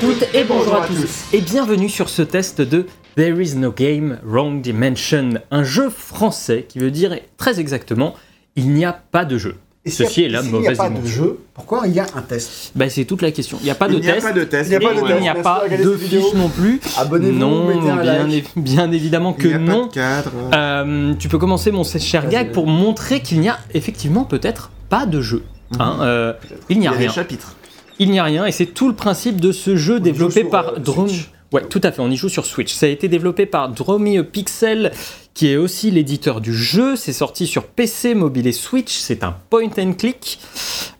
toutes et bonjour à tous et bienvenue sur ce test de There is no game, wrong dimension, un jeu français qui veut dire très exactement il n'y a pas de jeu. Et a- Ceci est la s'il n'y a mauvaise pas de jeu, pourquoi il y a un test? Bah, c'est toute la question. Il n'y a pas de Il n'y a test. pas de test. Il n'y a pas de test. il n'y a pas de fiche non plus. Abonnez-vous, Non, mettez un bien, like. é- bien évidemment que Il a non. pas de cadre. Euh, tu peux commencer mon cher Vas-y, gag pour montrer qu'il n'y a effectivement peut-être pas de jeu. Hein, euh, il n'y Il y a a des rien. chapitres. Il n'y a rien et c'est tout le principe de ce jeu développé par euh, Drone. Ouais, tout à fait, on y joue sur Switch. Ça a été développé par Dromio Pixel, qui est aussi l'éditeur du jeu. C'est sorti sur PC, mobile et Switch. C'est un point and click.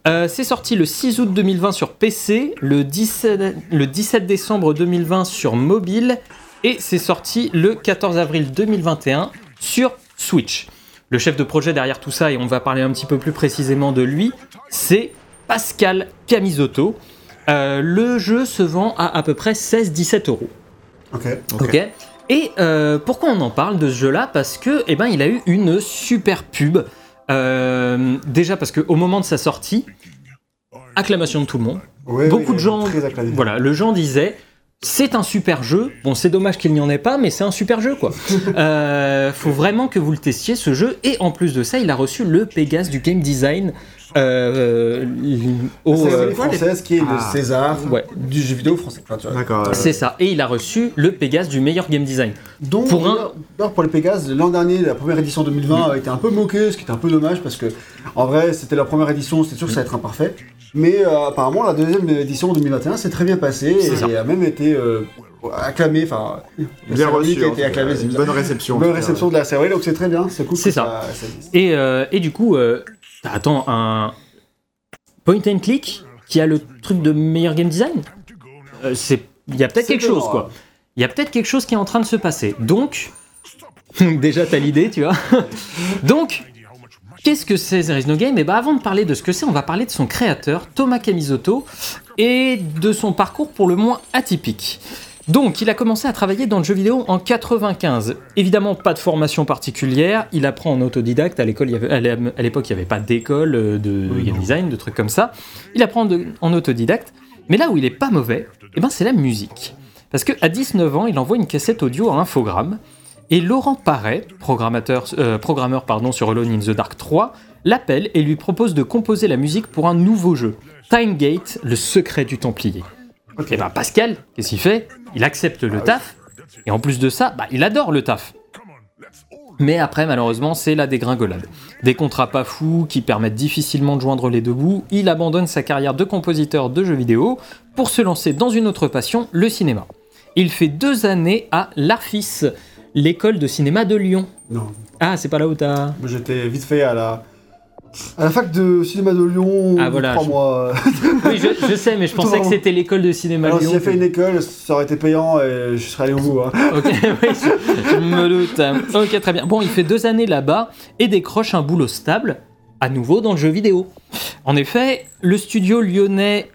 Euh, c'est sorti le 6 août 2020 sur PC, le 17, le 17 décembre 2020 sur mobile et c'est sorti le 14 avril 2021 sur Switch. Le chef de projet derrière tout ça, et on va parler un petit peu plus précisément de lui, c'est Pascal Camisotto. Euh, le jeu se vend à à peu près 16-17 euros. Ok. Ok. Et euh, pourquoi on en parle de ce jeu-là? Parce que, eh ben, il a eu une super pub. Euh, déjà parce qu'au moment de sa sortie, acclamation de tout le monde. Ouais, Beaucoup ouais, de gens-. Voilà, le gens disait. C'est un super jeu. Bon, c'est dommage qu'il n'y en ait pas, mais c'est un super jeu, quoi. Euh, faut vraiment que vous le testiez, ce jeu. Et en plus de ça, il a reçu le Pégase du game design euh, au, C'est euh, française qui est le Ah. César ouais, du jeu vidéo français. D'accord. euh, c'est ça. Et il a reçu le Pégase du meilleur game design. Donc, Pour un- pour les Pégases, l'an dernier, la première édition 2020 a été un peu moquée, ce qui était un peu dommage parce que, en vrai, c'était la première édition, c'était sûr que ça allait être imparfait. Mais euh, apparemment, la deuxième édition 2021 s'est très bien passée C'est et ça. a même été euh, acclamée. Enfin, Bien reçu. qui a été c'est Une bonne réception. Bonne réception de la cérémonie, donc c'est très bien, c'est cool. C'est ça. Et, euh, et du coup, euh, attends, un point and click qui a le truc de meilleur game design Euh, c'est Il y a peut-être quelque chose, quoi. Il y a peut-être quelque chose qui est en train de se passer. Donc, déjà, t'as l'idée, tu vois. Donc, qu'est-ce que c'est There is No Game? Et bah, avant de parler de ce que c'est, on va parler de son créateur, Thomas Camisotto, et de son parcours pour le moins atypique. Donc, il a commencé à travailler dans le jeu vidéo en 95. Évidemment, pas de formation particulière. Il apprend en autodidacte. À l'école, à à l'époque, il n'y avait pas d'école euh, de game design, de trucs comme ça. Il apprend de- en autodidacte. Mais là où il est pas mauvais, eh ben, c'est la musique. Parce qu'à 19 ans, il envoie une cassette audio à Infogrames. Et Laurent Parret, programmateur, euh, programmeur pardon, sur Alone in the Dark 3, l'appelle et lui propose de composer la musique pour un nouveau jeu, Time Gate, le secret du Templier. Et ben Pascal, qu'est-ce qu'il fait? Il accepte le taf, et en plus de ça, bah, il adore le taf. Mais après, malheureusement, c'est la dégringolade. Des contrats pas fous qui permettent difficilement de joindre les deux bouts, il abandonne sa carrière de compositeur de jeux vidéo pour se lancer dans une autre passion, le cinéma. Il fait deux années à l'ARFIS, l'école de cinéma de Lyon. Non, Ah, c'est pas là où t'as... J'étais vite fait à la. À la fac de cinéma de Lyon, Ah, voilà, trois je- mois. Oui, je, je sais, mais je pensais que c'était l'école de cinéma Alors, de si Lyon. j'ai fait une école, ça aurait été payant et je serais allé au bout. Hein. Ok, oui, je, je me doute. Ok, très bien. Bon, il fait deux années là-bas et décroche un boulot stable, à nouveau dans le jeu vidéo. En effet, le studio lyonnais.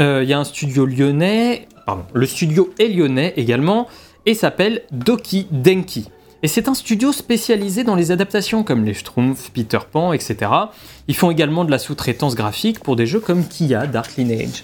euh, Il y a un studio lyonnais. Pardon, le studio est lyonnais également et s'appelle Doki Denki. Et c'est un studio spécialisé dans les adaptations comme les Schtroumpfs, Peter Pan, etc. Ils font également de la sous-traitance graphique pour des jeux comme Kia, Dark Lineage.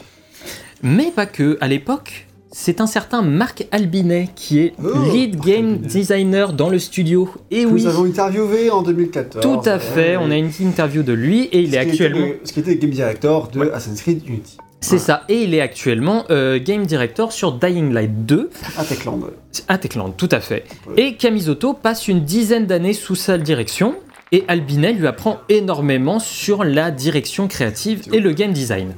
Mais pas que, à l'époque, c'est un certain Marc Albinet qui est Oh, lead Marc game Albinet. designer dans le studio. Et Que oui, Nous avons interviewé en 2014. tout à fait, on a une interview de lui et il est Ce qui était actuellement... le- Ce qui était game director de Assassin's Creed Unity. C'est ça, et il est actuellement euh, game director sur Dying Light 2 À Techland. à Techland, tout à fait. Et Camisotto passe une dizaine d'années sous sa direction, et Albinet lui apprend énormément sur la direction créative et le game design.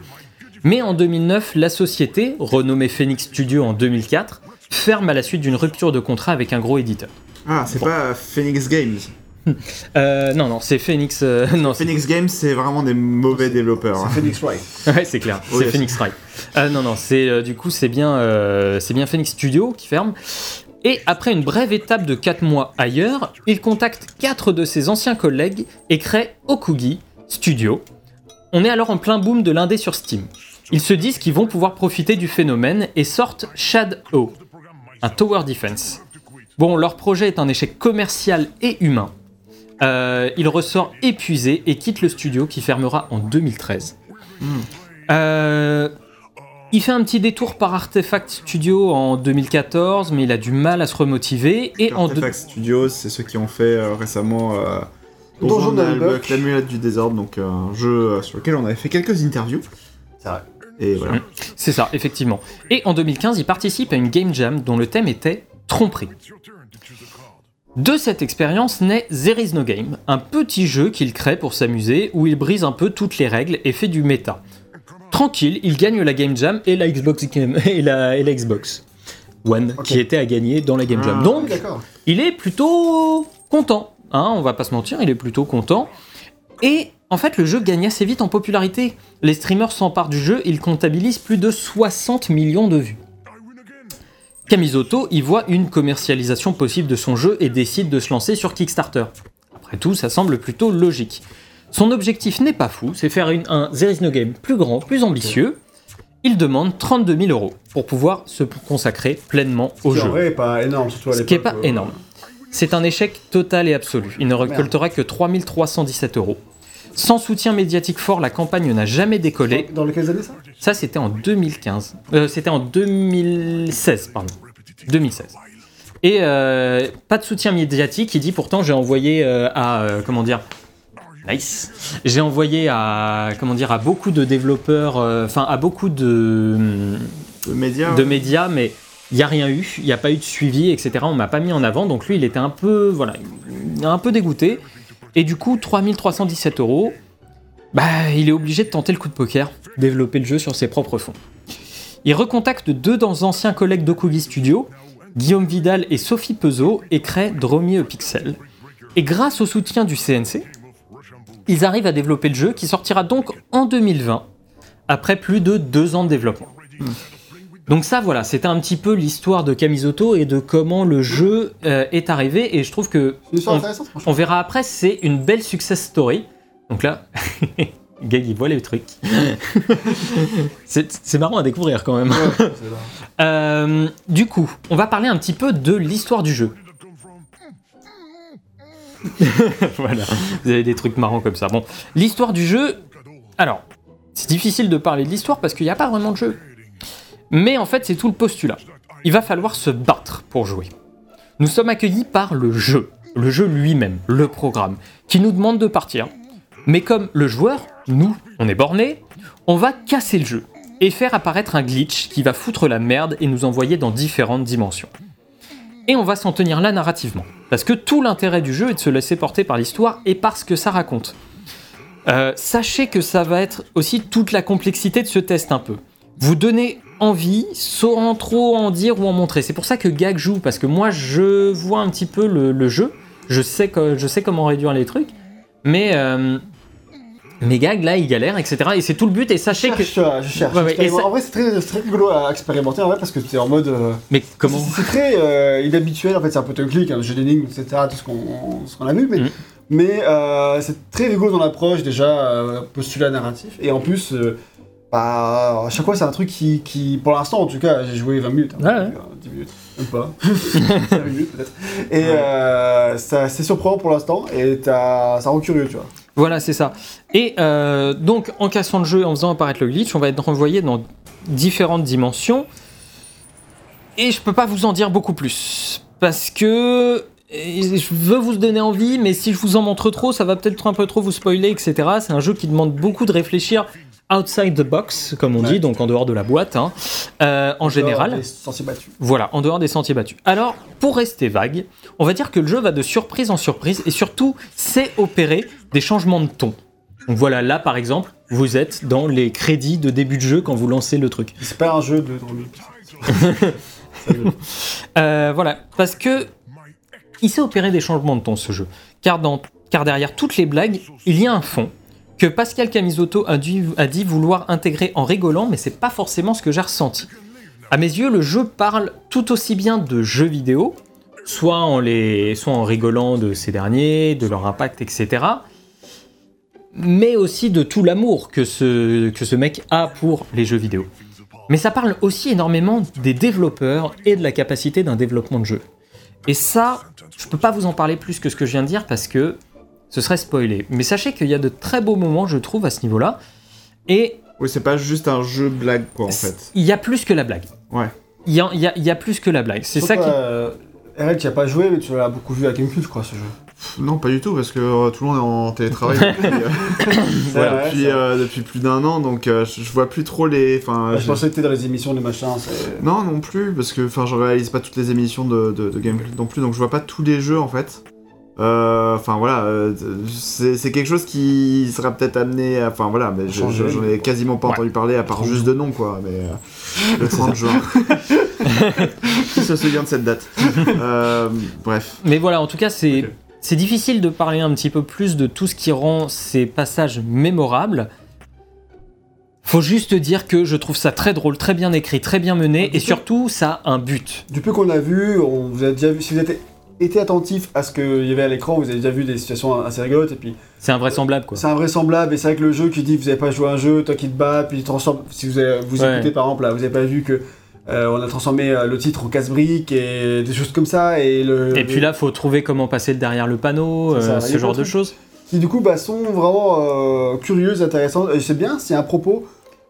Mais en 2009, la société, renommée Phoenix Studio en 2004, ferme à la suite d'une rupture de contrat avec un gros éditeur. Ah, c'est pas Phoenix Games. Euh, non, non, c'est Phoenix. euh, non, c'est- Phoenix Games, c'est vraiment des mauvais développeurs. hein. Phoenix Wright. Ouais, c'est clair. Oui, c'est Phoenix Wright. Euh, non, non, c'est euh, du coup c'est bien, euh, c'est bien Phoenix Studio qui ferme. Et après une brève étape de 4 mois ailleurs, il contacte 4 de ses anciens collègues et crée Okugi Studio. On est alors en plein boom de l'indé sur Steam. Ils se disent qu'ils vont pouvoir profiter du phénomène et sortent Shadow, un tower defense. Bon, leur projet est un échec commercial et humain. Euh, il ressort épuisé et quitte le studio qui fermera en 2013. Euh, Il fait un petit détour par Artefact Studio en 2014, mais il a du mal à se remotiver. Et en Artifact Studios, c'est ceux qui ont fait euh, récemment euh, Donjon d'Albuck. l'amulette du désordre, donc euh, un jeu sur lequel on avait fait quelques interviews. C'est vrai. Et voilà. C'est ça, effectivement. Et en 2015, il participe à une game jam dont le thème était tromperie. De cette expérience naît There is no game, un petit jeu qu'il crée pour s'amuser où il brise un peu toutes les règles et fait du méta. Tranquille, il gagne la game jam et la Xbox Game- et la, et la Xbox One qui était à gagner dans la game jam. Ah, Donc, il est plutôt content. Hein, on va pas se mentir, il est plutôt content. Et en fait, le jeu gagne assez vite en popularité. Les streamers s'emparent du jeu, il comptabilise plus de 60 millions de vues. Kamizoto y voit une commercialisation possible de son jeu et décide de se lancer sur Kickstarter. Après tout, ça semble plutôt logique. Son objectif n'est pas fou, c'est faire une- un There is no game plus grand, plus ambitieux. Il demande 32 000 euros pour pouvoir se consacrer pleinement au jeu. en vrai, est pas énorme, surtout à Ce qui n'est pas euh, énorme. C'est un échec total et absolu. Il ne récoltera que 3317 euros. Sans soutien médiatique fort, la campagne n'a jamais décollé. Dans lesquelles années ça Ça, c'était en 2015. Euh, c'était en 2016, pardon. 2016. Et euh, pas de soutien médiatique. Il dit pourtant, j'ai envoyé euh, à. comment dire Nice. J'ai envoyé à comment dire à beaucoup de développeurs, enfin à beaucoup de Le média. de médias, mais il n'y a rien eu, il n'y a pas eu de suivi, etc. On m'a pas mis en avant, donc lui, il était un peu, voilà, un peu dégoûté. Et du coup, 3317 euros, bah, il est obligé de tenter le coup de poker, développer le jeu sur ses propres fonds. Il recontacte deux dans anciens collègues d'Okugi Studio, Guillaume Vidal et Sophie Peseau, et crée Dromier Pixel. Et grâce au soutien du CNC, ils arrivent à développer le jeu qui sortira donc en 2020, après plus de deux ans de développement. Donc ça, voilà, c'était un petit peu l'histoire de Kamizoto et de comment le jeu euh, est arrivé. Et je trouve que C'est une histoire on, on verra après, c'est une belle success story. Donc là, Gag, il voit les trucs. c'est marrant à découvrir quand même. Ouais. Euh, du coup, on va parler un petit peu de l'histoire du jeu. voilà, vous avez des trucs marrants comme ça. Bon, l'histoire du jeu. Alors, c'est difficile de parler de l'histoire parce qu'il n'y a pas vraiment de jeu. Mais en fait, c'est tout le postulat. Il va falloir se battre pour jouer. Nous sommes accueillis par le jeu, le jeu lui-même, le programme, qui nous demande de partir. Mais comme le joueur, nous, on est borné, on va casser le jeu et faire apparaître un glitch qui va foutre la merde et nous envoyer dans différentes dimensions. Et on va s'en tenir là narrativement. Parce que tout l'intérêt du jeu est de se laisser porter par l'histoire et par ce que ça raconte. Euh, sachez que ça va être aussi toute la complexité de ce test un peu. Vous donnez envie sans trop en dire ou en montrer. C'est pour ça que Gag joue, parce que moi je vois un petit peu le, le jeu, je sais, que, je sais comment réduire les trucs, mais, euh, mais Gag là il galère, etc. Et c'est tout le but, et sachez Je que... je cherche. Ouais, et Expériment- ça- En vrai, c'est très, très rigolo à expérimenter en vrai parce que c'est en mode. euh, Mais comment C'est très euh, inhabituel en fait, c'est un peu un clic, un jeu d'énigmes, etc. Tout ce qu'on a vu, mais, Mhm. mais euh, c'est très rigolo dans l'approche déjà, euh, postulat narratif, et en plus, euh, bah, à chaque fois c'est un truc qui, qui pour l'instant en tout cas, j'ai joué 20 minutes, hein, Ouais, ouais. euh, 10 minutes, même pas, 5 minutes peut-être, et euh, c'est surprenant pour l'instant, et ça rend curieux, tu vois. Voilà, c'est ça. Et euh, donc, en cassant le jeu et en faisant apparaître le glitch, on va être renvoyé dans différentes dimensions. Et je peux pas vous en dire beaucoup plus. Parce que et je veux vous donner envie, mais si je vous en montre trop, ça va peut-être un peu trop vous spoiler, etc. C'est un jeu qui demande beaucoup de réfléchir outside the box, comme on Ouais. dit, donc en dehors de la boîte, hein, euh, en général. Les sentiers battus. Voilà, en dehors des sentiers battus. Alors, pour rester vague, on va dire que le jeu va de surprise en surprise et surtout, c'est opérer des changements de ton. Donc voilà, là par exemple, vous êtes dans les crédits de début de jeu quand vous lancez le truc. C'est pas un jeu de. Euh, voilà, parce que il sait opérer des changements de ton ce jeu. Car, dans, car derrière toutes les blagues, il y a un fond que Pascal Camisotto a, dit vouloir intégrer en rigolant, mais c'est pas forcément ce que j'ai ressenti. À mes yeux, le jeu parle tout aussi bien de jeux vidéo, soit en, les, soit en rigolant de ces derniers, de leur impact, etc. Mais aussi de tout l'amour que ce, que ce mec a pour les jeux vidéo. Mais ça parle aussi énormément des développeurs et de la capacité d'un développement de jeu. Et ça, je peux pas vous en parler plus que ce que je viens de dire parce que ce serait spoilé. Mais sachez qu'il y a de très beaux moments, je trouve, à ce niveau-là. Et Oui, c'est pas juste un jeu blague, quoi, en fait. Il y a plus que la blague. Ouais. Il y a, il y a- y a plus que la blague. C'est ça qui. Euh, RL, tu as pas joué, mais tu l'as beaucoup vu à Gamecube, je crois, ce jeu. Non, pas du tout, parce que euh, tout le monde est en télétravail depuis, euh, Voilà, depuis, euh, depuis plus d'un an, donc euh, je, vois plus trop les. Enfin, je je- pensais que t'étais dans les émissions, les machins. Non, non plus, parce que enfin, je réalise pas toutes les émissions de, de, de Gameplay non plus, donc je vois pas tous les jeux en fait. Euh, Enfin voilà, euh, c'est quelque chose qui sera peut-être amené à. Enfin voilà, mais je- Changer. je- j'en ai quasiment pas Ouais. entendu parler à part 30 juste de nom quoi, mais. euh, le 30 juin. qui se souvient de cette date? Euh, Bref. Mais voilà, en tout cas, c'est difficile de parler un petit peu plus de tout ce qui rend ces passages mémorables. Faut juste dire que je trouve ça très drôle, très bien écrit, très bien mené, et surtout, ça a un but. Du peu qu'on a vu, on vous a déjà vu, si vous êtes été attentif à ce qu'il y avait à l'écran, vous avez déjà vu des situations assez rigolotes, et puis C'est invraisemblable, quoi. c'est invraisemblable, et c'est vrai que le jeu qui dit vous avez pas joué à un jeu, toi qui te bats, puis il transforme, si vous, avez- vous Ouais. écoutez par exemple, là, vous avez pas vu que euh, on a transformé euh, le titre en casse-brique et des choses comme ça, et le... Et puis là, faut trouver comment passer derrière le panneau, ça, euh, il ce genre de choses. qui du coup bah, sont vraiment euh, curieuses, intéressantes. Et c'est bien, c'est un propos.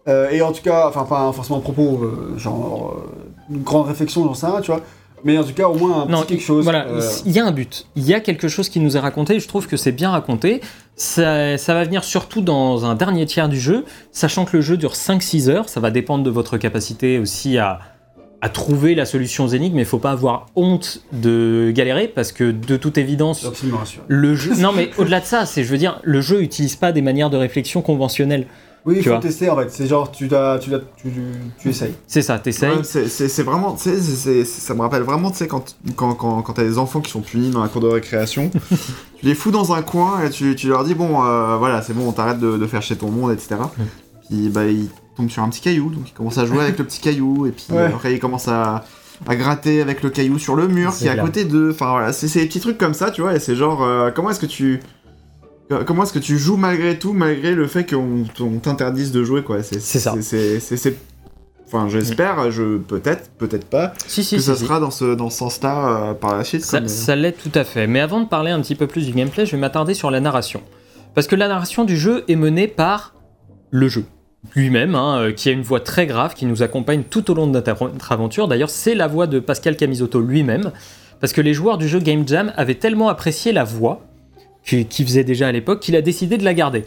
et en tout cas, enfin pas forcément un propos, genre une grande réflexion, j'en sais rien, tu vois. Mais en tout cas, au moins un Non, petit quelque chose. Voilà, euh, il y a un but. Il y a quelque chose qui nous est raconté. et Je trouve que c'est bien raconté. Ça, ça va venir surtout dans un dernier tiers du jeu, sachant que le jeu dure 5-6 heures. Ça va dépendre de votre capacité aussi à, à trouver la solution aux énigmes. Mais il faut pas avoir honte de galérer parce que de toute évidence, le jeu. Non, mais au-delà de ça, c'est, je veux dire, le jeu n'utilise pas des manières de réflexion conventionnelles. Oui, il Tu faut vois. tester en fait. C'est genre, tu, tu, tu, tu essayes. C'est ça, t'essayes. Ouais, c'est- c'est c'est vraiment, tu sais, c'est- c'est- ça me rappelle vraiment, tu sais, quand, quand, quand, quand t'as des enfants qui sont punis dans la cour de récréation, tu les fous dans un coin et tu, tu leur dis, bon, euh, voilà, c'est bon, t'arrêtes de, de faire chez ton monde, etc. Puis, bah, ils tombent sur un petit caillou, donc ils commencent à jouer avec le petit caillou, et puis Ouais. après, ils commencent à, à gratter avec le caillou sur le mur qui est à côté d'eux. Enfin, voilà, c'est c'est des petits trucs comme ça, tu vois, et c'est genre, euh, comment est-ce que tu. Comment est-ce que tu joues malgré tout, malgré le fait qu'on on t'interdise de jouer, quoi? C'est ça. c'est- Enfin, j'espère, je peut-être, peut-être pas, Si, si, que si, ça sera dans ce, dans ce sens-là euh, par la suite. Ça, comme, euh, ça l'est tout à fait. Mais avant de parler un petit peu plus du gameplay, je vais m'attarder sur la narration. Parce que la narration du jeu est menée par le jeu lui-même, hein, euh, qui a une voix très grave, qui nous accompagne tout au long de notre aventure. D'ailleurs, c'est la voix de Pascal Camisotto lui-même. Parce que les joueurs du jeu Game Jam avaient tellement apprécié la voix, qu'il qu'il faisait déjà à l'époque, qu'il a décidé de la garder.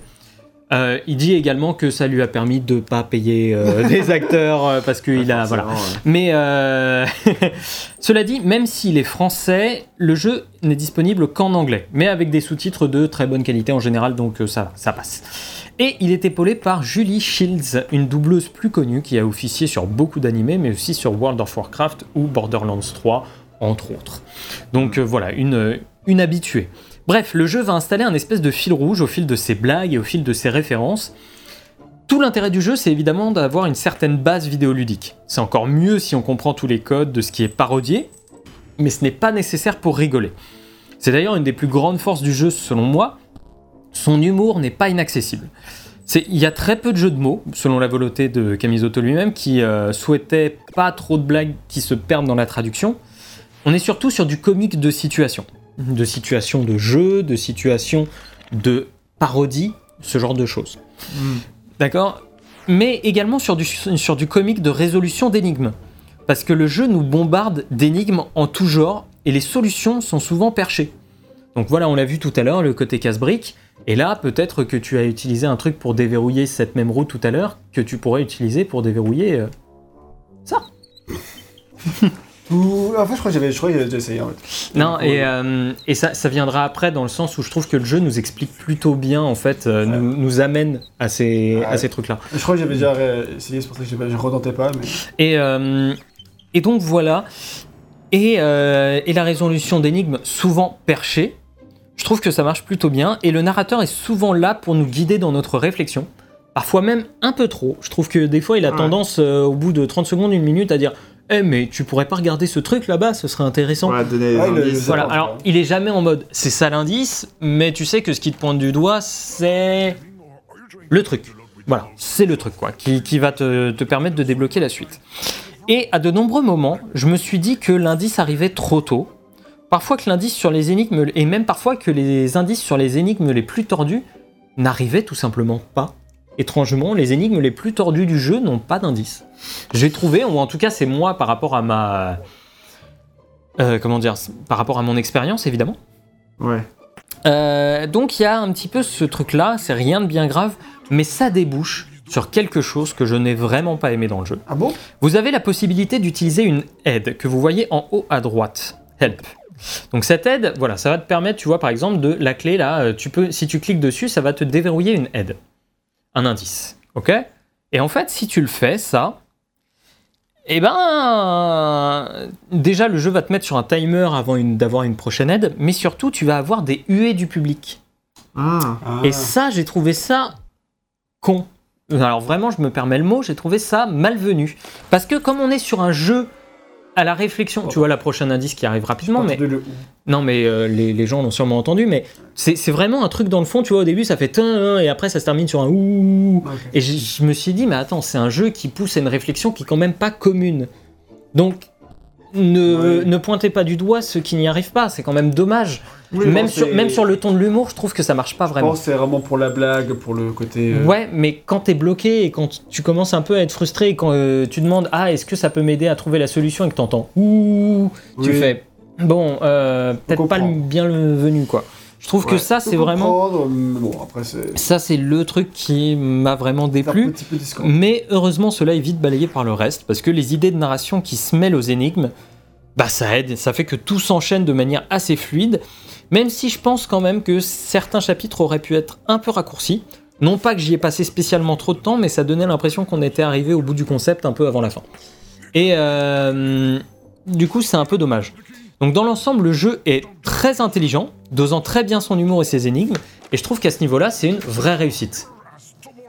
Euh, il dit également que ça lui a permis de pas payer euh, des acteurs euh, parce qu'il a voilà mais cela dit, même s'il est français, le jeu n'est disponible qu'en anglais, mais avec des sous-titres de très bonne qualité en général, donc ça, ça passe. Et il est épaulé par Julie Shields, une doubleuse plus connue qui a officié sur beaucoup d'animés, mais aussi sur World of Warcraft ou Borderlands 3, entre autres. Donc voilà, une, une habituée. Bref, le jeu va installer un espèce de fil rouge au fil de ses blagues et au fil de ses références. Tout l'intérêt du jeu, c'est évidemment d'avoir une certaine base vidéoludique. C'est encore mieux si on comprend tous les codes de ce qui est parodié, mais ce n'est pas nécessaire pour rigoler. C'est d'ailleurs une des plus grandes forces du jeu selon moi. Son humour n'est pas inaccessible. Il y a très peu de jeux de mots, selon la volonté de Camisotto lui-même, qui euh, souhaitait pas trop de blagues qui se perdent dans la traduction. On est surtout sur du comique de situation. De situation de jeu, de situation de parodie, ce genre de choses. Mm. D'accord Mais également sur du, sur du comique de résolution d'énigmes. Parce que le jeu nous bombarde d'énigmes en tout genre et les solutions sont souvent perchées. Donc voilà, on l'a vu tout à l'heure, le côté casse-brique. Et là, peut-être que tu as utilisé un truc pour déverrouiller cette même roue tout à l'heure que tu pourrais utiliser pour déverrouiller euh, ça. Ou- En fait, je crois que j'avais je crois que j'avais déjà essayé. En fait. Non, et, euh, et ça, ça viendra après dans le sens où je trouve que le jeu nous explique plutôt bien, en fait, euh, nous, nous amène à ces, à Ouais. ces trucs-là. Je crois que j'avais déjà essayé, c'est pour ça que je ne retentais pas. Mais... Et, euh, et donc voilà. Et, et la résolution d'énigmes, souvent perchée, je trouve que ça marche plutôt bien. Et le narrateur est souvent là pour nous guider dans notre réflexion. Parfois même un peu trop. Je trouve que des fois, il a Ouais. tendance, au bout de 30 secondes, une minute, à dire Eh, mais tu pourrais pas regarder ce truc là-bas, ce serait intéressant. Voilà, donner des Ouais, le- indices. Voilà, D'accord, alors il est jamais en mode c'est ça l'indice, mais tu sais que ce qui te pointe du doigt, c'est le truc. Voilà, c'est le truc quoi, qui, qui va te, te permettre de débloquer la suite. Et à de nombreux moments, je me suis dit que l'indice arrivait trop tôt. Parfois que l'indice sur les énigmes, et même parfois que les indices sur les énigmes les plus tordues n'arrivaient tout simplement pas. Étrangement, les énigmes les plus tordues du jeu n'ont pas d'indice. J'ai trouvé, ou en tout cas c'est moi par rapport à ma... euh, comment dire Par rapport à mon expérience, évidemment. Ouais. Euh, donc il y a un petit peu ce truc-là, c'est rien de bien grave, mais ça débouche sur quelque chose que je n'ai vraiment pas aimé dans le jeu. Ah bon? Vous avez la possibilité d'utiliser une aide que vous voyez en haut à droite. Help. Donc cette aide, voilà, ça va te permettre, tu vois par exemple, de la clé là, euh, tu peux, si tu cliques dessus, ça va te déverrouiller une aide, un indice, ok? Et en fait, si tu le fais, ça, eh ben, déjà le jeu va te mettre sur un timer avant une- d'avoir une prochaine aide, mais surtout tu vas avoir des huées du public. Ah. Ah. Et ça, j'ai trouvé ça con. Alors vraiment, je me permets le mot, j'ai trouvé ça malvenu. Parce que comme on est sur un jeu à la réflexion, tu vois la prochaine indice qui arrive rapidement, mais le- non, mais euh, les, les gens l'ont sûrement entendu, mais c'est vraiment un truc dans le fond, tu vois, au début ça fait tin, tin, et après ça se termine sur un ouh. Et je, je me suis dit, mais attends, c'est un jeu qui pousse à une réflexion qui est quand même pas commune. Donc, ne, Ouais. ne pointez pas du doigt ceux qui n'y arrivent pas, c'est quand même dommage. Oui, même, sur, c'est- même sur le ton de l'humour, je trouve que ça marche pas Je vraiment. pense que c'est vraiment pour la blague, pour le côté. euh, Ouais, mais quand t'es bloqué et quand tu commences un peu à être frustré et quand euh, tu demandes ah est-ce que ça peut m'aider à trouver la solution et que t'entends ouh, tu fais bon euh, peut-être pas le bienvenu quoi. Je trouve que ça je c'est vraiment Bon, après, ça c'est le truc qui m'a vraiment déplu. Mais heureusement cela est vite balayé par le reste parce que les idées de narration qui se mêlent aux énigmes, bah ça aide, ça fait que tout s'enchaîne de manière assez fluide. Même si je pense quand même que certains chapitres auraient pu être un peu raccourcis. Non pas que j'y ai passé spécialement trop de temps, mais ça donnait l'impression qu'on était arrivé au bout du concept un peu avant la fin. Et euh, du coup, c'est un peu dommage. Donc dans l'ensemble, le jeu est très intelligent, dosant très bien son humour et ses énigmes, et je trouve qu'à ce niveau-là, c'est une vraie réussite.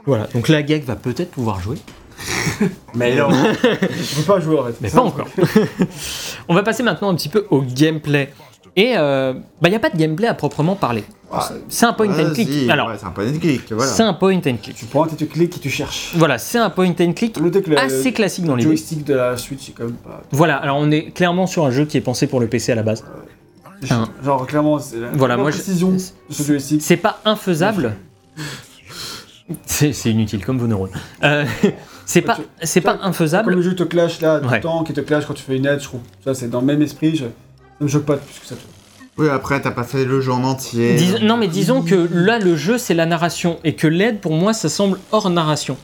Voilà, donc la gag va peut-être pouvoir jouer, Mais non, je peux pas jouer en fait. mais pas encore. On va passer maintenant un petit peu au gameplay. Et euh, bah, il n'y a pas de gameplay à proprement parler. Ah, C'est un point and click. Alors, ouais, c'est un point and click, voilà. c'est un point and click. Tu pointes et tu cliques et tu cherches. Voilà, c'est un point and click le, assez classique dans le l'idée. joystick de la Switch, c'est quand même pas. Voilà, alors on est clairement sur un jeu qui est pensé pour le PC à la base. Un. Genre, clairement, c'est la, Voilà, moi, je- précision de ce joystick. C'est pas infaisable. C'est inutile comme vos neurones. Euh, c'est pas, c'est pas Comme le infaisable. jeu te clash là, tout Ouais. le temps, qui te clash quand tu fais une aide, je trouve. Ça, c'est dans le même esprit. Je... Ça me choque pas plus que ça. Oui, après, t'as pas fait le jeu en entier. Dis- non, mais disons que là, le jeu, c'est la narration. Et que l'aide, pour moi, ça semble hors narration.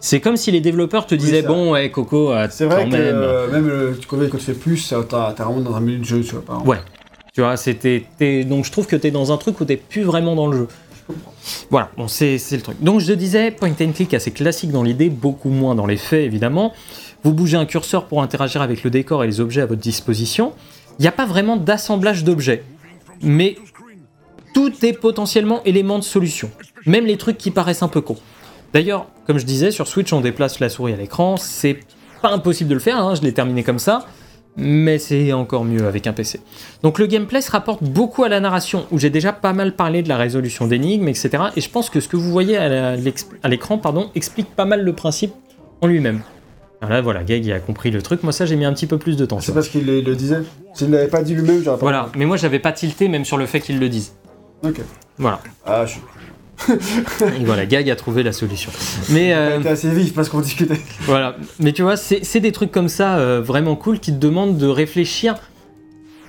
C'est comme si les développeurs te disaient c'est Bon, ouais, Coco, euh, C'est vrai quand que même. euh, même euh, tu- quand quand tu fais plus, ça, t'as t'as vraiment dans un milieu de jeu, tu vois. Par exemple. Ouais. Tu vois, c'était. t'es- Donc je trouve que t'es dans un truc où t'es plus vraiment dans le jeu. Voilà, bon, c'est c'est le truc. Donc je disais, point and click assez classique dans l'idée, beaucoup moins dans les faits évidemment. Vous bougez un curseur pour interagir avec le décor et les objets à votre disposition. Il n'y a pas vraiment d'assemblage d'objets, mais tout est potentiellement élément de solution, même les trucs qui paraissent un peu cons. D'ailleurs, comme je disais, sur Switch on déplace la souris à l'écran, c'est pas impossible de le faire, hein, je l'ai terminé comme ça, mais c'est encore mieux avec un PC. Donc le gameplay se rapporte beaucoup à la narration, où j'ai déjà pas mal parlé de la résolution d'énigmes, etc. Et je pense que ce que vous voyez à l'écran explique pas mal le principe en lui-même. Alors là, voilà, Gag il a compris le truc. Moi, ça, j'ai mis un petit peu plus de temps. C'est parce qu'il le le disait. S'il l'avait pas dit lui-même, j'aurais pas. Voilà, mais moi, j'avais pas tilté même sur le fait qu'ils le disent. Ok. Voilà. Ah, je Et voilà, Gag a trouvé la solution. Mais euh, assez vif parce qu'on discutait. Voilà, mais tu vois, c'est c'est des trucs comme ça euh, vraiment cool qui te demandent de réfléchir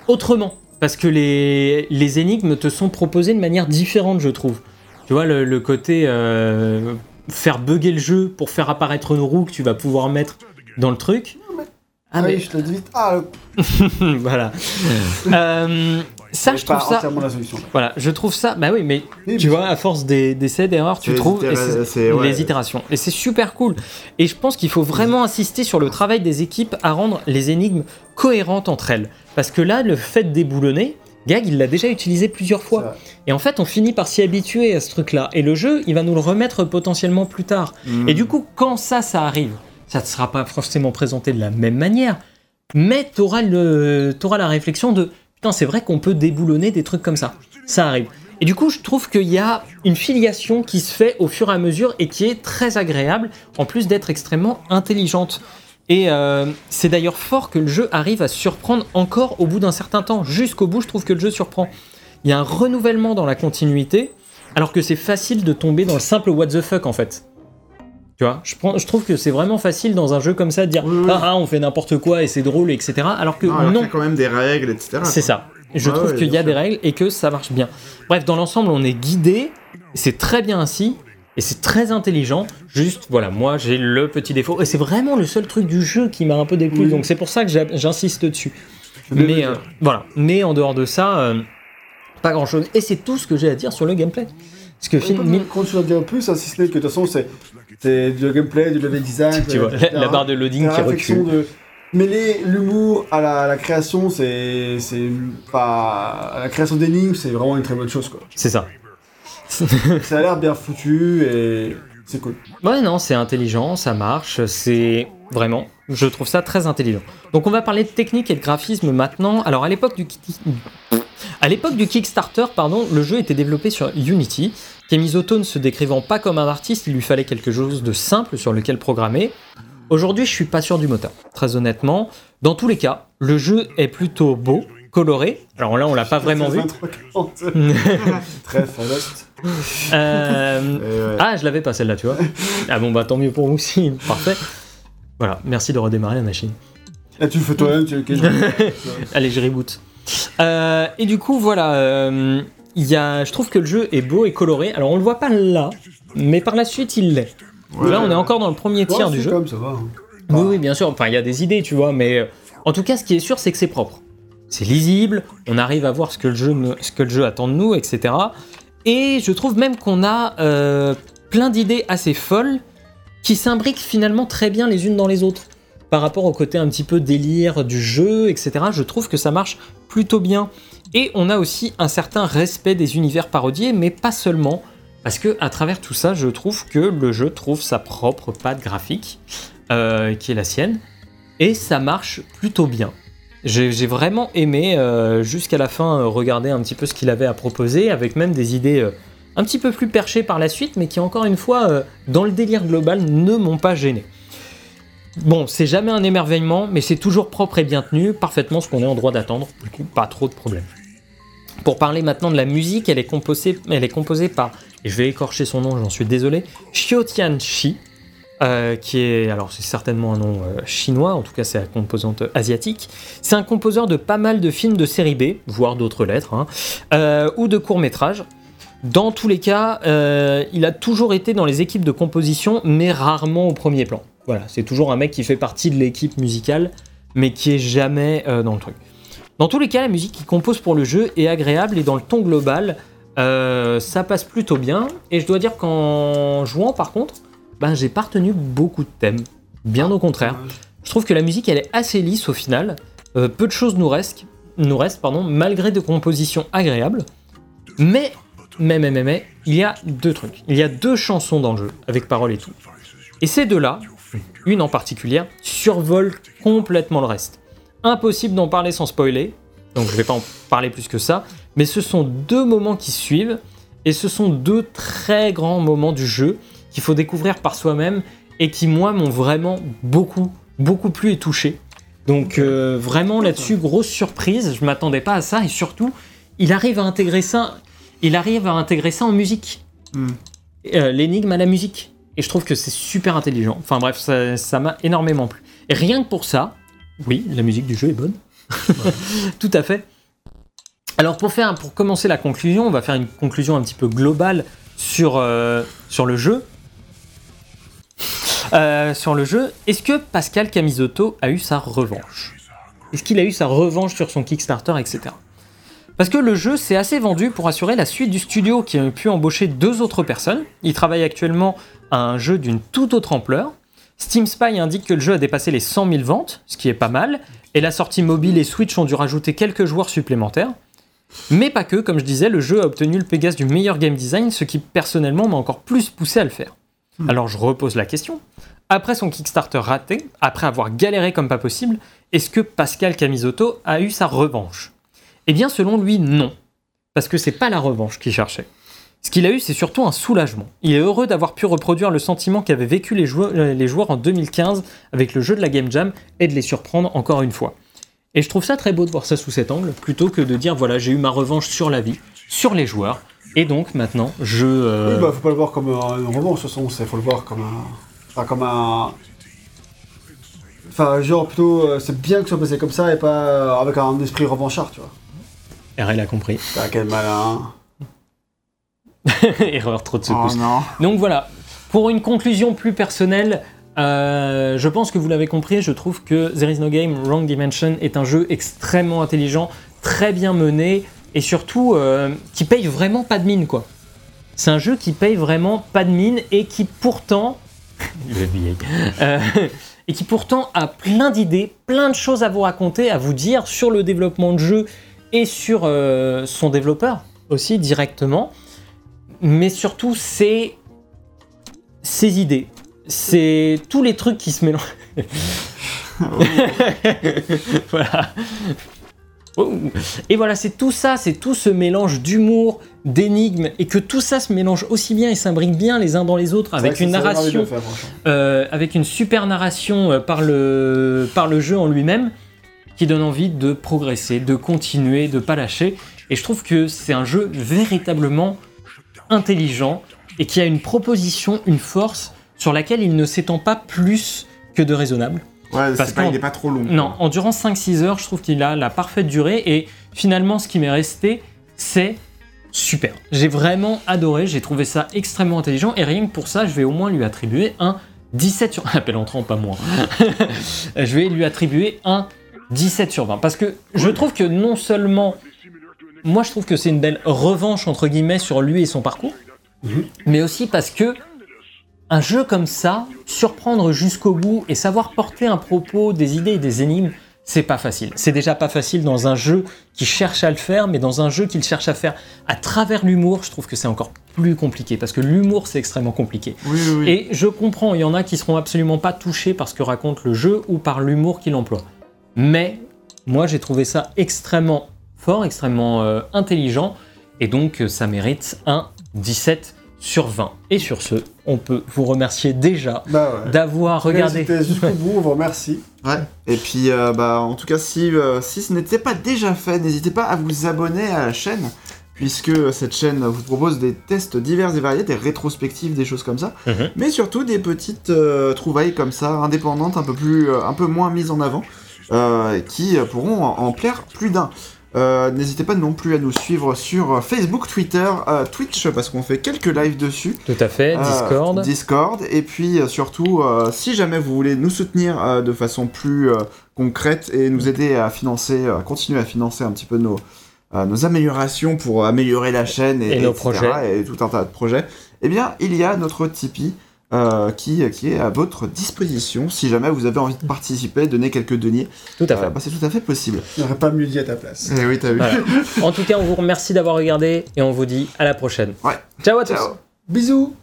autrement. Parce que les, les énigmes te sont proposées de manière différente, je trouve. Tu vois, le, le côté euh, faire bugger le jeu pour faire apparaître une roue que tu vas pouvoir mettre dans le truc. Ah, mais- oui, je te le dis vite. Ah, voilà. Euh, ça, je trouve ça. la solution. Voilà, je trouve ça. Bah oui, mais Oui, tu mais- vois, à force des- d'essais, d'erreurs, tu trouves ouais. les itérations. Et c'est super cool. Et je pense qu'il faut vraiment insister sur le travail des équipes à rendre les énigmes cohérentes entre elles. Parce que là, le fait de déboulonner, Gag, il l'a déjà utilisé plusieurs fois. Et en fait, on finit par s'y habituer à ce truc-là. Et le jeu, il va nous le remettre potentiellement plus tard. Mm. Et du coup, quand ça, ça arrive, ça ne sera pas forcément présenté de la même manière, mais tu auras, la réflexion de putain, c'est vrai qu'on peut déboulonner des trucs comme ça. Ça arrive. Et du coup, je trouve qu'il y a une filiation qui se fait au fur et à mesure et qui est très agréable, en plus d'être extrêmement intelligente. Et euh, c'est d'ailleurs fort que le jeu arrive à surprendre encore au bout d'un certain temps. Jusqu'au bout, je trouve que le jeu surprend. Il y a un renouvellement dans la continuité, alors que c'est facile de tomber dans le simple what the fuck en fait. Tu vois, je, prends, je trouve que c'est vraiment facile dans un jeu comme ça de dire Oui, oui. ah, ah, on fait n'importe quoi et c'est drôle, etc. Alors que Non, alors qu'il y a quand même des règles, etc. c'est ça. Je trouve ouais, qu'il y a des règles et que ça marche bien. Bref, dans l'ensemble, on est guidé, c'est très bien ainsi, et c'est très intelligent. Juste, voilà, moi j'ai le petit défaut, et c'est vraiment le seul truc du jeu qui m'a un peu déplu, Oui. donc c'est pour ça que j'insiste dessus. Mais euh, voilà, mais en dehors de ça, euh, pas grand chose. Et c'est tout ce que j'ai à dire sur le gameplay. Parce que film, Quand tu vas plus, hein, si ce n'est que de toute façon, c'est du gameplay, du level design. tu vois, la, la barre de loading qui recule. de mêler l'humour à la, création, c'est c'est pas à la création d'énigmes, c'est vraiment une très bonne chose quoi. C'est ça. Ça a l'air bien foutu et c'est cool. Ouais, non, c'est intelligent, ça marche, c'est vraiment, je trouve ça très intelligent. Donc on va parler de technique et de graphisme maintenant. Alors à l'époque du, l'époque du Kickstarter, pardon, le jeu était développé sur Unity. Kemizoto ne se décrivant pas comme un artiste, il lui fallait quelque chose de simple sur lequel programmer. Aujourd'hui, je suis pas sûr du moteur, très honnêtement. Dans tous les cas, le jeu est plutôt beau, coloré. Alors là, on l'a pas vraiment vu. 23, 40. Très. Euh, ouais. Ah, je l'avais pas celle-là, tu vois. Ah bon, bah tant mieux pour vous aussi, parfait. Voilà, merci de redémarrer la machine. Là, tu le fais toi-même, tu je- Allez, je reboot. Euh, et du coup, voilà, euh, y a, je trouve que le jeu est beau et coloré. Alors, on le voit pas là, mais par la suite, il l'est. Ouais. Là, on est encore dans le premier Ouais, tiers du jeu. comme ça va. hein. Oui, oui, bien sûr. Enfin, il y a des idées, tu vois, mais en tout cas, ce qui est sûr, c'est que c'est propre. C'est lisible, on arrive à voir ce que le jeu, attend de nous, etc. Et je trouve même qu'on a euh, plein d'idées assez folles qui s'imbriquent finalement très bien les unes dans les autres. Par rapport au côté un petit peu délire du jeu, etc. Je trouve que ça marche plutôt bien. Et on a aussi un certain respect des univers parodiés, mais pas seulement. Parce que à travers tout ça, je trouve que le jeu trouve sa propre patte graphique, euh, qui est la sienne, et ça marche plutôt bien. J'ai vraiment aimé euh, jusqu'à la fin euh, regarder un petit peu ce qu'il avait à proposer, avec même des idées euh, un petit peu plus perchées par la suite, mais qui encore une fois, dans le délire global, ne m'ont pas gêné. Bon, c'est jamais un émerveillement, mais c'est toujours propre et bien tenu, parfaitement ce qu'on est en droit d'attendre, du coup pas trop de problèmes. Pour parler maintenant de la musique, elle est composée, elle est composée par, et je vais écorcher son nom, j'en suis désolé, Xiaotian Shi, euh, qui est, alors c'est certainement un nom euh, chinois, en tout cas c'est la composante asiatique. C'est un composeur de pas mal de films de série B, voire d'autres lettres, hein, euh, ou de courts métrages. Dans tous les cas, il a toujours été dans les équipes de composition, mais rarement au premier plan. Voilà, c'est toujours un mec qui fait partie de l'équipe musicale, mais qui est jamais dans le truc. Dans tous les cas, la musique qu'il compose pour le jeu est agréable et dans le ton global, ça passe plutôt bien. Et je dois dire qu'en jouant, par contre, ben, j'ai pas retenu beaucoup de thèmes. Bien au contraire. Je trouve que la musique, elle est assez lisse au final. Euh, peu de choses nous restent, nous restent pardon, malgré des compositions agréables. Mais, mais, mais, mais, mais, il y a deux trucs. Il y a deux chansons dans le jeu, avec paroles et tout. Et ces deux-là, une en particulier, survolent complètement le reste. Impossible d'en parler sans spoiler, donc je vais pas en parler plus que ça, mais ce sont deux moments qui suivent, et ce sont deux très grands moments du jeu qu'il faut découvrir par soi-même, et qui, moi, m'ont vraiment beaucoup, beaucoup plu et touché. Donc euh, vraiment là-dessus, grosse surprise, je m'attendais pas à ça, et surtout, il arrive à intégrer ça, il arrive à intégrer ça en musique. Hmm. Euh, L'énigme à la musique. Et je trouve que c'est super intelligent. Enfin bref, ça m'a énormément plu. Et rien que pour ça, oui, la musique du jeu est bonne. Tout à fait. Alors pour, faire, pour commencer la conclusion, on va faire une conclusion un petit peu globale sur, euh, sur le jeu. Euh, sur le jeu, est-ce que Pascal Camisotto a eu sa revanche? Est-ce qu'il a eu sa revanche sur son Kickstarter, etc. Parce que le jeu s'est assez vendu pour assurer la suite du studio qui a pu embaucher deux autres personnes. Il travaille actuellement à un jeu d'une toute autre ampleur. Steam Spy indique que le jeu a dépassé les 100 000 ventes, ce qui est pas mal, et la sortie mobile et Switch ont dû rajouter quelques joueurs supplémentaires. Mais pas que, comme je disais, le jeu a obtenu le Pégase du meilleur game design, ce qui personnellement m'a encore plus poussé à le faire. Alors je repose la question. Après son Kickstarter raté, après avoir galéré comme pas possible, est-ce que Pascal Camisotto a eu sa revanche? Eh bien selon lui non. Parce que c'est pas la revanche qu'il cherchait. Ce qu'il a eu, c'est surtout un soulagement. Il est heureux d'avoir pu reproduire le sentiment qu'avaient vécu les joueurs, euh, les joueurs en 2015 avec le jeu de la Game Jam et de les surprendre encore une fois. Et je trouve ça très beau de voir ça sous cet angle, plutôt que de dire voilà, j'ai eu ma revanche sur la vie, sur les joueurs, et donc maintenant je. euh, Oui, bah faut pas le voir comme euh, une revanche, de toute façon, faut le voir comme un. Enfin, comme un. Enfin, genre plutôt, euh, c'est bien que ce soit passé comme ça et pas euh, avec un esprit revanchard, tu vois. RL a compris. Ah, quel malin. Erreur trop de Oh secousses. non. Donc voilà, pour une conclusion plus personnelle, euh, je pense que vous l'avez compris, je trouve que There is no game, Wrong Dimension est un jeu extrêmement intelligent, très bien mené, et surtout euh, qui paye vraiment pas de mine quoi. C'est un jeu qui paye vraiment pas de mine et qui pourtant, le vieil, euh, et qui pourtant a plein d'idées, plein de choses à vous raconter, à vous dire sur le développement de jeu et sur euh, son développeur aussi directement. Mais surtout, c'est ses idées. C'est tous les trucs qui se mélangent. voilà. Oh. Et voilà, c'est tout ça, c'est tout ce mélange d'humour, d'énigmes, et que tout ça se mélange aussi bien et s'imbrique bien les uns dans les autres, avec une narration, faire, euh, avec une super narration euh, par le, par le jeu en lui-même, qui donne envie de progresser, de continuer, de pas lâcher. Et je trouve que c'est un jeu véritablement intelligent et qui a une proposition, une force sur laquelle il ne s'étend pas plus que de raisonnable. Ouais, Parce c'est pas, qu'en- il est pas trop long. Non, en durant 5-6 heures, je trouve qu'il a la parfaite durée et finalement ce qui m'est resté, c'est super. J'ai vraiment adoré, j'ai trouvé ça extrêmement intelligent et rien que pour ça, je vais au moins lui attribuer un 17 sur... Appel entrant, pas moi. je vais lui attribuer un 17 sur 20 parce que je trouve que non seulement... Moi, je trouve que c'est une belle revanche, entre guillemets, sur lui et son parcours, Mhm. mais aussi parce que un jeu comme ça, surprendre jusqu'au bout et savoir porter un propos, des idées et des énigmes, c'est pas facile. C'est déjà pas facile dans un jeu qui cherche à le faire, mais dans un jeu qu'il cherche à faire à travers l'humour, je trouve que c'est encore plus compliqué parce que l'humour c'est extrêmement compliqué. Oui, oui, oui. Et je comprends, il y en a qui seront absolument pas touchés par ce que raconte le jeu ou par l'humour qu'il emploie. Mais moi j'ai trouvé ça extrêmement fort, extrêmement euh, intelligent, et donc euh, ça mérite un 17 sur 20. Et sur ce, on peut vous remercier déjà Bah ouais. d'avoir regardé. Jusqu'au bout, on vous remercie. Ouais. Et puis, euh, bah, en tout cas, si, euh, si ce n'était pas déjà fait, n'hésitez pas à vous abonner à la chaîne, puisque cette chaîne vous propose des tests divers et variés, des rétrospectives, des choses comme ça, Mhm. mais surtout des petites euh, trouvailles comme ça, indépendantes, un peu plus, euh, un peu moins mises en avant, euh, qui pourront en, en plaire plus d'un. Euh, N'hésitez pas non plus à nous suivre sur Facebook, Twitter, euh, Twitch, parce qu'on fait quelques lives dessus. Tout à fait, Euh, Discord. Discord. Et puis surtout, si jamais vous voulez nous soutenir de façon plus concrète et nous aider à financer, à continuer à financer un petit peu nos, nos améliorations pour améliorer la chaîne et, Et nos projets. et tout un tas de projets, eh bien, il y a notre Tipeee. Euh, qui, qui est à votre disposition si jamais vous avez envie de participer, donner quelques deniers, Tout à fait. euh, bah, c'est tout à fait possible. Je n'aurais pas mieux dit à ta place. Eh oui, t'as vu. Voilà. en tout cas, on vous remercie d'avoir regardé et on vous dit à la prochaine. Ouais. Ciao à tous. Ciao. Bisous